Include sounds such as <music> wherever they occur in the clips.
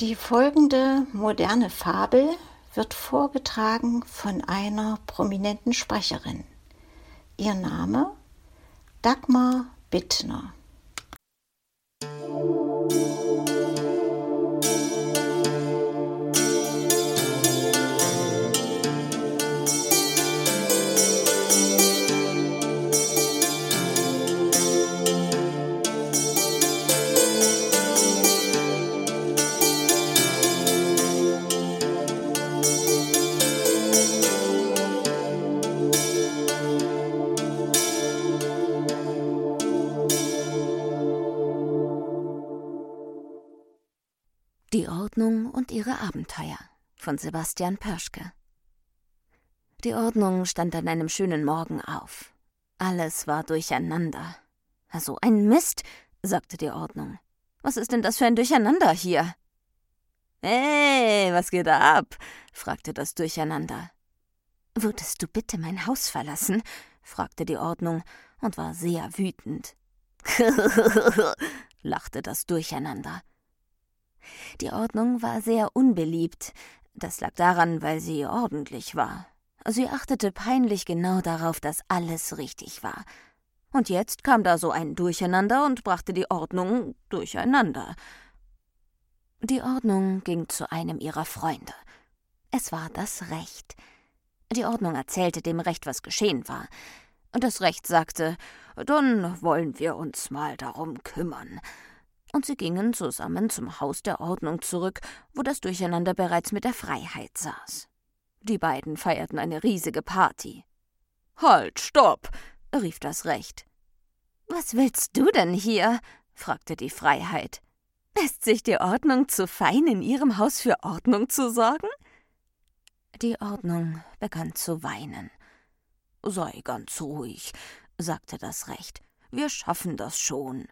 Die folgende moderne Fabel wird vorgetragen von einer prominenten Sprecherin. Ihr Name Dagmar Bittner. Die Ordnung und ihre Abenteuer von Sebastian Pörschke. Die Ordnung stand an einem schönen Morgen auf. Alles war durcheinander. So ein Mist, sagte die Ordnung. Was ist denn das für ein Durcheinander hier? Hey, was geht da ab? fragte das Durcheinander. Würdest du bitte mein Haus verlassen? fragte die Ordnung und war sehr wütend. <laughs> lachte das Durcheinander. Die Ordnung war sehr unbeliebt. Das lag daran, weil sie ordentlich war. Sie achtete peinlich genau darauf, dass alles richtig war. Und jetzt kam da so ein Durcheinander und brachte die Ordnung durcheinander. Die Ordnung ging zu einem ihrer Freunde. Es war das Recht. Die Ordnung erzählte dem Recht, was geschehen war. Das Recht sagte, dann wollen wir uns mal darum kümmern und sie gingen zusammen zum Haus der Ordnung zurück, wo das Durcheinander bereits mit der Freiheit saß. Die beiden feierten eine riesige Party. Halt, stopp! rief das Recht. Was willst du denn hier? fragte die Freiheit. Ist sich die Ordnung zu fein, in ihrem Haus für Ordnung zu sorgen? Die Ordnung begann zu weinen. Sei ganz ruhig, sagte das Recht. Wir schaffen das schon.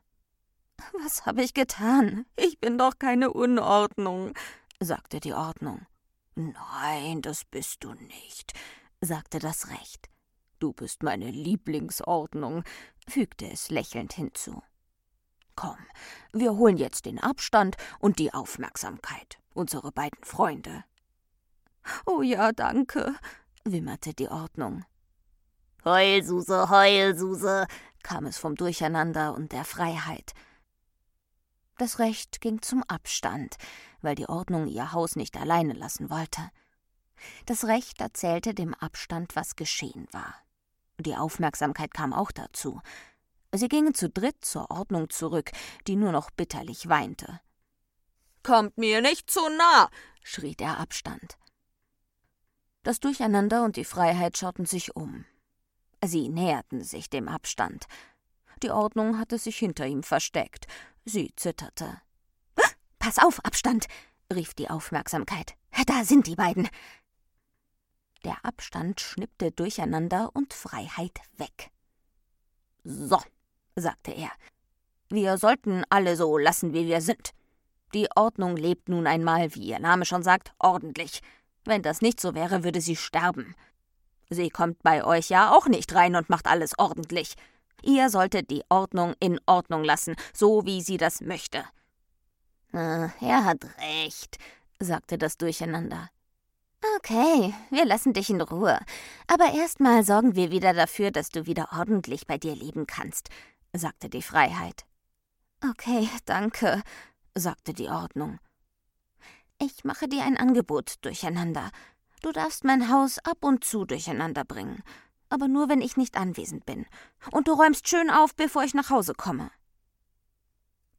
<laughs> Was habe ich getan? Ich bin doch keine Unordnung, sagte die Ordnung. Nein, das bist du nicht, sagte das Recht. Du bist meine Lieblingsordnung, fügte es lächelnd hinzu. Komm, wir holen jetzt den Abstand und die Aufmerksamkeit, unsere beiden Freunde. Oh ja, danke, wimmerte die Ordnung. Heulsuse, Heulsuse, kam es vom Durcheinander und der Freiheit. Das Recht ging zum Abstand, weil die Ordnung ihr Haus nicht alleine lassen wollte. Das Recht erzählte dem Abstand, was geschehen war. Die Aufmerksamkeit kam auch dazu. Sie gingen zu dritt zur Ordnung zurück, die nur noch bitterlich weinte. Kommt mir nicht zu nah, schrie der Abstand. Das Durcheinander und die Freiheit schauten sich um. Sie näherten sich dem Abstand. Die Ordnung hatte sich hinter ihm versteckt, Sie zitterte. Pass auf, Abstand, rief die Aufmerksamkeit. Da sind die beiden. Der Abstand schnippte durcheinander und Freiheit weg. So, sagte er, wir sollten alle so lassen, wie wir sind. Die Ordnung lebt nun einmal, wie ihr Name schon sagt, ordentlich. Wenn das nicht so wäre, würde sie sterben. Sie kommt bei euch ja auch nicht rein und macht alles ordentlich. Ihr solltet die Ordnung in Ordnung lassen, so wie sie das möchte. Äh, er hat recht, sagte das Durcheinander. Okay, wir lassen dich in Ruhe. Aber erstmal sorgen wir wieder dafür, dass du wieder ordentlich bei dir leben kannst, sagte die Freiheit. Okay, danke, sagte die Ordnung. Ich mache dir ein Angebot, Durcheinander. Du darfst mein Haus ab und zu durcheinander bringen aber nur wenn ich nicht anwesend bin. Und du räumst schön auf, bevor ich nach Hause komme.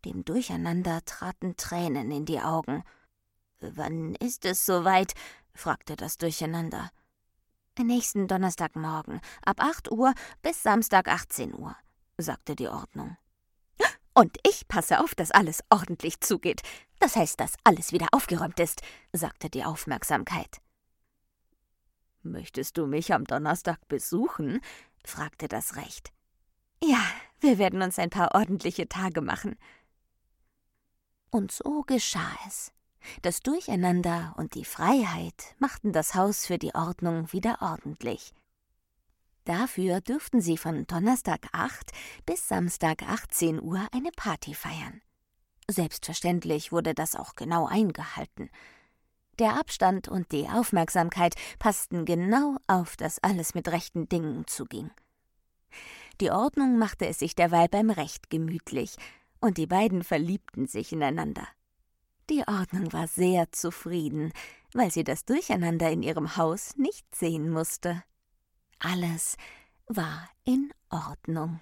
Dem Durcheinander traten Tränen in die Augen. Wann ist es soweit? fragte das Durcheinander. Nächsten Donnerstagmorgen, ab acht Uhr bis Samstag achtzehn Uhr, sagte die Ordnung. Und ich passe auf, dass alles ordentlich zugeht. Das heißt, dass alles wieder aufgeräumt ist, sagte die Aufmerksamkeit. Möchtest du mich am Donnerstag besuchen? fragte das Recht. Ja, wir werden uns ein paar ordentliche Tage machen. Und so geschah es. Das Durcheinander und die Freiheit machten das Haus für die Ordnung wieder ordentlich. Dafür dürften sie von Donnerstag 8 bis Samstag 18 Uhr eine Party feiern. Selbstverständlich wurde das auch genau eingehalten. Der Abstand und die Aufmerksamkeit passten genau auf, dass alles mit rechten Dingen zuging. Die Ordnung machte es sich derweil beim Recht gemütlich, und die beiden verliebten sich ineinander. Die Ordnung war sehr zufrieden, weil sie das Durcheinander in ihrem Haus nicht sehen musste. Alles war in Ordnung.